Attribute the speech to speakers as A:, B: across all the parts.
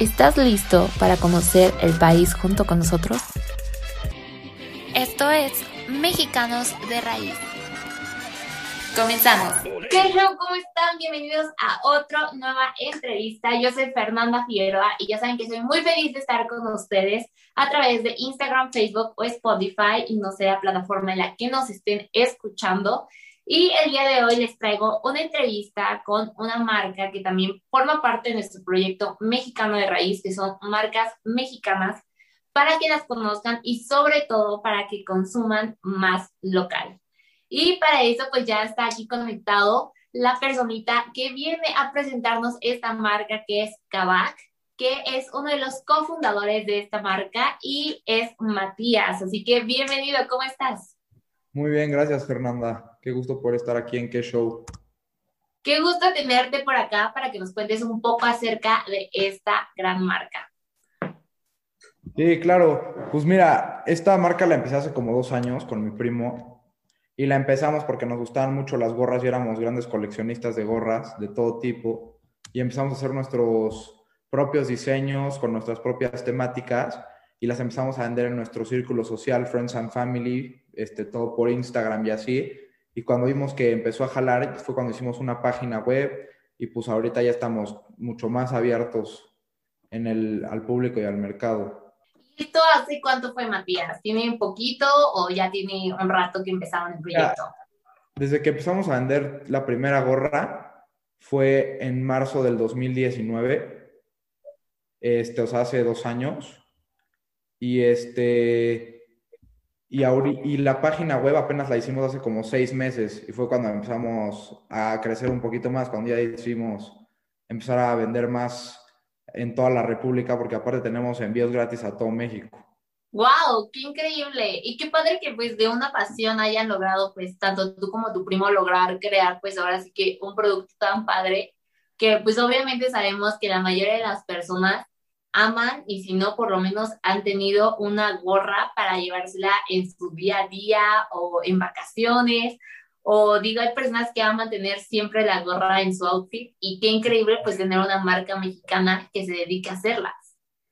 A: ¿Estás listo para conocer el país junto con nosotros? Esto es Mexicanos de Raíz. Comenzamos. ¿Qué show? ¿Cómo están? Bienvenidos a otra nueva entrevista. Yo soy Fernanda Figueroa y ya saben que soy muy feliz de estar con ustedes a través de Instagram, Facebook o Spotify y no sé la plataforma en la que nos estén escuchando. Y el día de hoy les traigo una entrevista con una marca que también forma parte de nuestro proyecto mexicano de raíz, que son marcas mexicanas, para que las conozcan y sobre todo para que consuman más local. Y para eso pues ya está aquí conectado la personita que viene a presentarnos esta marca que es Kavak, que es uno de los cofundadores de esta marca y es Matías. Así que bienvenido, ¿cómo estás?
B: Muy bien, gracias Fernanda. Qué gusto por estar aquí en Qué Show.
A: Qué gusto tenerte por acá para que nos cuentes un poco acerca de esta gran marca.
B: Sí, claro. Pues mira, esta marca la empecé hace como dos años con mi primo y la empezamos porque nos gustaban mucho las gorras y éramos grandes coleccionistas de gorras de todo tipo y empezamos a hacer nuestros propios diseños con nuestras propias temáticas y las empezamos a vender en nuestro círculo social, Friends and Family, este, todo por Instagram y así. Y cuando vimos que empezó a jalar, fue cuando hicimos una página web y pues ahorita ya estamos mucho más abiertos en el, al público y al mercado.
A: ¿Y esto hace cuánto fue, Matías? ¿Tiene un poquito o ya tiene un rato que empezaron el proyecto?
B: desde que empezamos a vender la primera gorra fue en marzo del 2019, este, o sea, hace dos años. Y este, y, y la página web apenas la hicimos hace como seis meses y fue cuando empezamos a crecer un poquito más, cuando ya decidimos empezar a vender más en toda la República, porque aparte tenemos envíos gratis a todo México.
A: ¡Wow! ¡Qué increíble! Y qué padre que pues de una pasión hayan logrado pues tanto tú como tu primo lograr crear pues ahora sí que un producto tan padre que pues obviamente sabemos que la mayoría de las personas aman y si no, por lo menos han tenido una gorra para llevársela en su día a día o en vacaciones. O digo, hay personas que aman tener siempre la gorra en su outfit y qué increíble pues tener una marca mexicana que se dedique a hacerlas.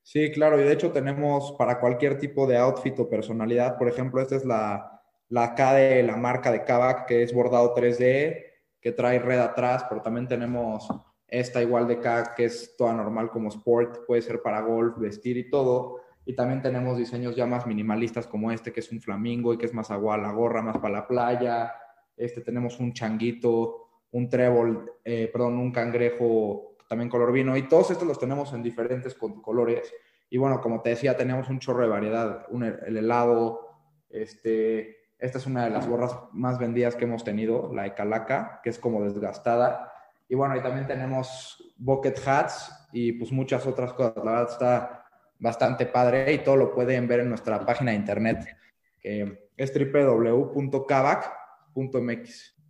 B: Sí, claro, y de hecho tenemos para cualquier tipo de outfit o personalidad, por ejemplo, esta es la, la K de la marca de Kavak, que es bordado 3D, que trae red atrás, pero también tenemos esta igual de acá, que es toda normal como sport, puede ser para golf, vestir y todo. Y también tenemos diseños ya más minimalistas como este, que es un flamingo y que es más agua la gorra, más para la playa. Este tenemos un changuito, un trébol, eh, perdón, un cangrejo también color vino. Y todos estos los tenemos en diferentes colores. Y bueno, como te decía, tenemos un chorro de variedad. el helado, este, esta es una de las gorras más vendidas que hemos tenido, la Calaca, que es como desgastada y bueno, y también tenemos bucket hats y pues muchas otras cosas. La verdad está bastante padre y todo lo pueden ver en nuestra página de internet, que es www.kavak.mx.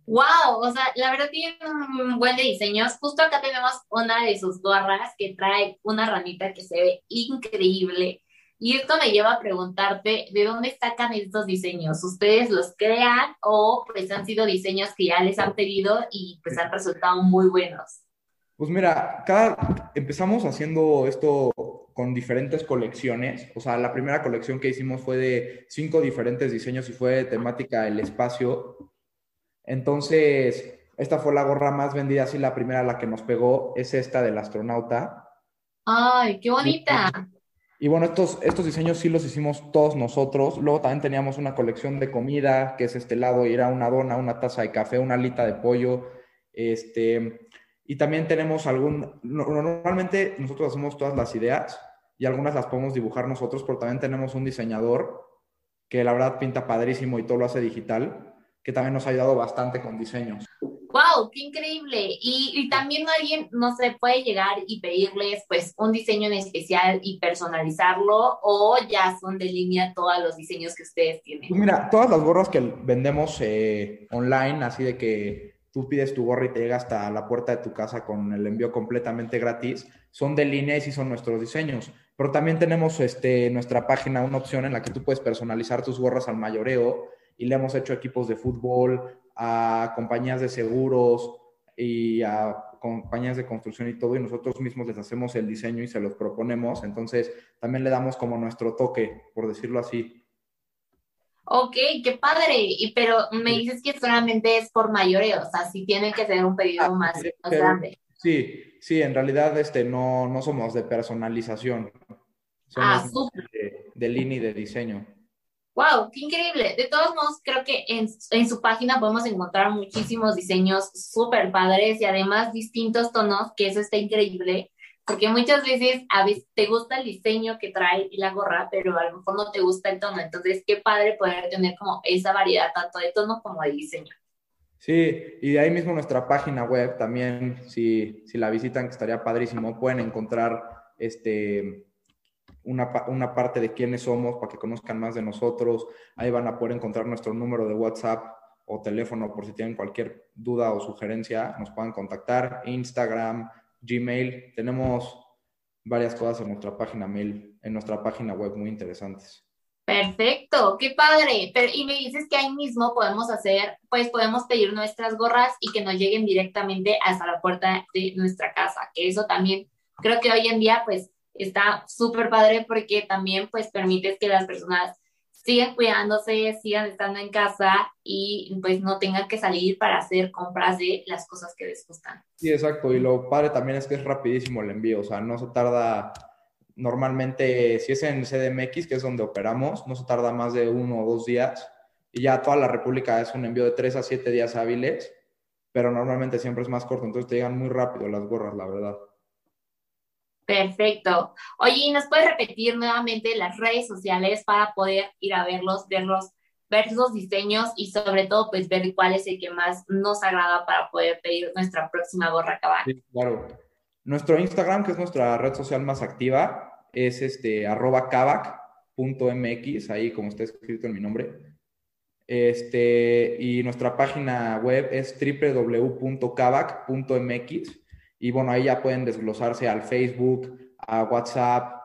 A: Wow, o sea, la verdad tiene un buen de diseños. Justo acá tenemos una de sus gorras que trae una ranita que se ve increíble. Y esto me lleva a preguntarte, ¿de dónde sacan estos diseños? ¿Ustedes los crean o pues han sido diseños que ya les han pedido y pues han resultado muy buenos?
B: Pues mira, cada, empezamos haciendo esto con diferentes colecciones. O sea, la primera colección que hicimos fue de cinco diferentes diseños y fue de temática el espacio. Entonces, esta fue la gorra más vendida, así la primera la que nos pegó es esta del astronauta.
A: ¡Ay, qué bonita!
B: Y bueno, estos, estos diseños sí los hicimos todos nosotros. Luego también teníamos una colección de comida, que es este lado, era una dona, una taza de café, una alita de pollo. Este, y también tenemos algún, normalmente nosotros hacemos todas las ideas y algunas las podemos dibujar nosotros, pero también tenemos un diseñador que la verdad pinta padrísimo y todo lo hace digital, que también nos ha ayudado bastante con diseños.
A: ¡Wow! ¡Qué increíble! Y, también alguien, no se puede llegar y pedirles pues un diseño en especial y personalizarlo o ya son de línea todos los diseños que ustedes tienen.
B: Pues mira, todas las gorras que vendemos eh, online, así de que tú pides tu gorra y te llega hasta la puerta de tu casa con el envío completamente gratis, son de línea y son nuestros diseños. Pero también tenemos este, nuestra página una opción en la que tú puedes personalizar tus gorras al mayoreo y le hemos hecho equipos de fútbol, a compañías de seguros y a compañías de construcción y todo, y nosotros mismos les hacemos el diseño y se los proponemos. Entonces, también le damos como nuestro toque, por decirlo así.
A: Ok, qué padre. Y, pero me dices que solamente es por mayoreo, o sea, si tienen que tener un pedido ah, más, grande.
B: Sí, sí, en realidad este, no, no somos de personalización.
A: ah,
B: de, de línea y de diseño.
A: ¡Wow! ¡Qué increíble! De todos modos, creo que en, en su página podemos encontrar muchísimos diseños súper padres y además distintos tonos, que eso está increíble, porque muchas veces a veces te gusta el diseño que trae la gorra, pero a lo mejor no te gusta el tono. Entonces, qué padre poder tener como esa variedad tanto de tono como de diseño.
B: Sí, y de ahí mismo nuestra página web también, si, si la visitan, que estaría padrísimo, pueden encontrar este una, una, parte de quiénes somos para que conozcan más de nosotros. Ahí van a poder encontrar nuestro número de WhatsApp o teléfono por si tienen cualquier duda o sugerencia, nos puedan contactar. Instagram, Gmail, tenemos varias cosas en nuestra página en nuestra página web muy interesantes.
A: Perfecto, qué padre. Pero, y me dices que ahí mismo podemos hacer, pues podemos pedir nuestras gorras y que nos lleguen directamente hasta la puerta de nuestra casa, que eso también creo que hoy en día, pues está súper padre porque también pues permites que las personas sigan cuidándose, sigan estando en casa y pues no tengan que salir para hacer compras de las cosas que les gustan.
B: Sí, exacto. Y lo padre también es que es rapidísimo el envío, o sea, no se tarda normalmente, si es en CDMX, que es donde operamos, no se tarda más de uno o dos días. Y ya toda la República es un envío de tres a siete días hábiles, pero normalmente siempre es más corto, entonces te llegan muy rápido las gorras, la verdad.
A: Perfecto. Oye, ¿nos puedes repetir nuevamente las redes sociales para poder ir a verlos, verlos, ver los diseños y sobre todo, pues ver cuál es el que más nos agrada para poder pedir nuestra próxima gorra cabal?
B: Sí, claro. Nuestro Instagram, que es nuestra red social más activa, es este arroba mx ahí como está escrito en mi nombre. Este, y nuestra página web es www.kavak.mx y bueno, ahí ya pueden desglosarse al Facebook, a WhatsApp,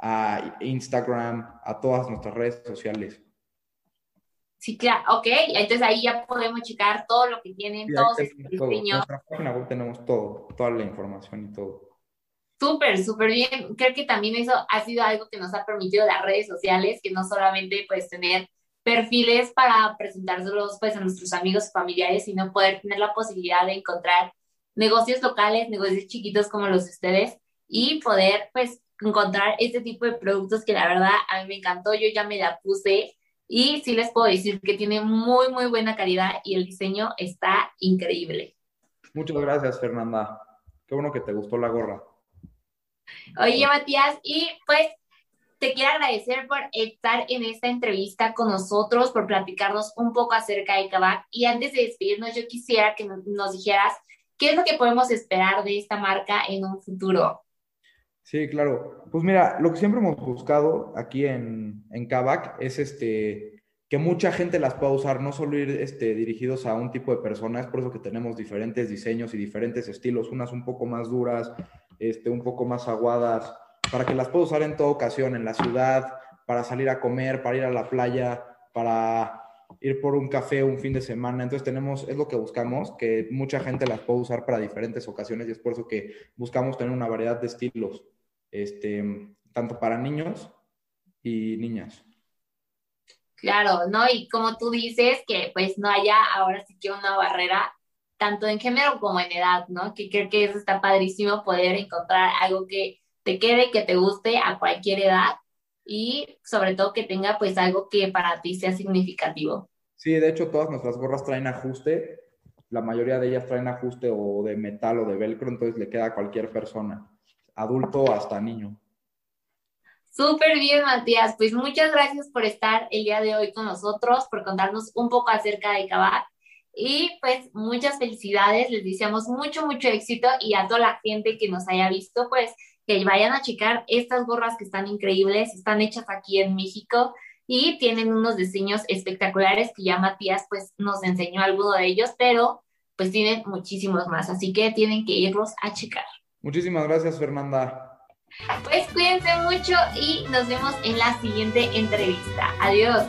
B: a Instagram, a todas nuestras redes sociales.
A: Sí, claro, ok. Entonces ahí ya podemos checar todo lo que tienen, todos estos
B: diseños. En nuestra página web tenemos todo, toda la información y todo.
A: Súper, súper bien. Creo que también eso ha sido algo que nos ha permitido las redes sociales, que no solamente pues tener perfiles para presentárselos pues a nuestros amigos y familiares, sino poder tener la posibilidad de encontrar negocios locales, negocios chiquitos como los de ustedes y poder pues encontrar este tipo de productos que la verdad a mí me encantó, yo ya me la puse y sí les puedo decir que tiene muy, muy buena calidad y el diseño está increíble.
B: Muchas gracias, Fernanda. Qué bueno que te gustó la gorra.
A: Oye, Matías, y pues te quiero agradecer por estar en esta entrevista con nosotros, por platicarnos un poco acerca de Kavak. Y antes de despedirnos, yo quisiera que nos dijeras ¿Qué es lo que podemos esperar de esta marca en un futuro?
B: Sí, claro. Pues mira, lo que siempre hemos buscado aquí en, en es este, que mucha gente las pueda usar, no solo ir este, dirigidos a un tipo de persona, es por eso que tenemos diferentes diseños y diferentes estilos, unas un poco más duras, este, un poco más aguadas, para que las pueda usar en toda ocasión, en la ciudad, para salir a comer, para ir a la playa, para ir por un café un fin de semana. Entonces tenemos, es lo que buscamos, que mucha gente las puede usar para diferentes ocasiones y es por eso que buscamos tener una variedad de estilos, este, tanto para niños y niñas.
A: Claro, ¿no? Y como tú dices, que pues no haya ahora sí que una barrera tanto en género como en edad, ¿no? Que creo que eso está padrísimo poder encontrar algo que te quede, que te guste a cualquier edad y sobre todo que tenga pues algo que para ti sea significativo.
B: Sí, de hecho todas nuestras gorras traen ajuste, la mayoría de ellas traen ajuste o de metal o de velcro, entonces le queda a cualquier persona, adulto hasta niño.
A: Súper bien, Matías. Pues muchas gracias por estar el día de hoy con nosotros, por contarnos un poco acerca de Kavak. Y pues muchas felicidades, les deseamos mucho, mucho éxito y a toda la gente que nos haya visto, pues que vayan a checar estas gorras que están increíbles, están hechas aquí en México y tienen unos diseños espectaculares que ya Matías pues nos enseñó alguno de ellos, pero pues tienen muchísimos más, así que tienen que irlos a checar.
B: Muchísimas gracias, Fernanda.
A: Pues cuídense mucho y nos vemos en la siguiente entrevista. Adiós.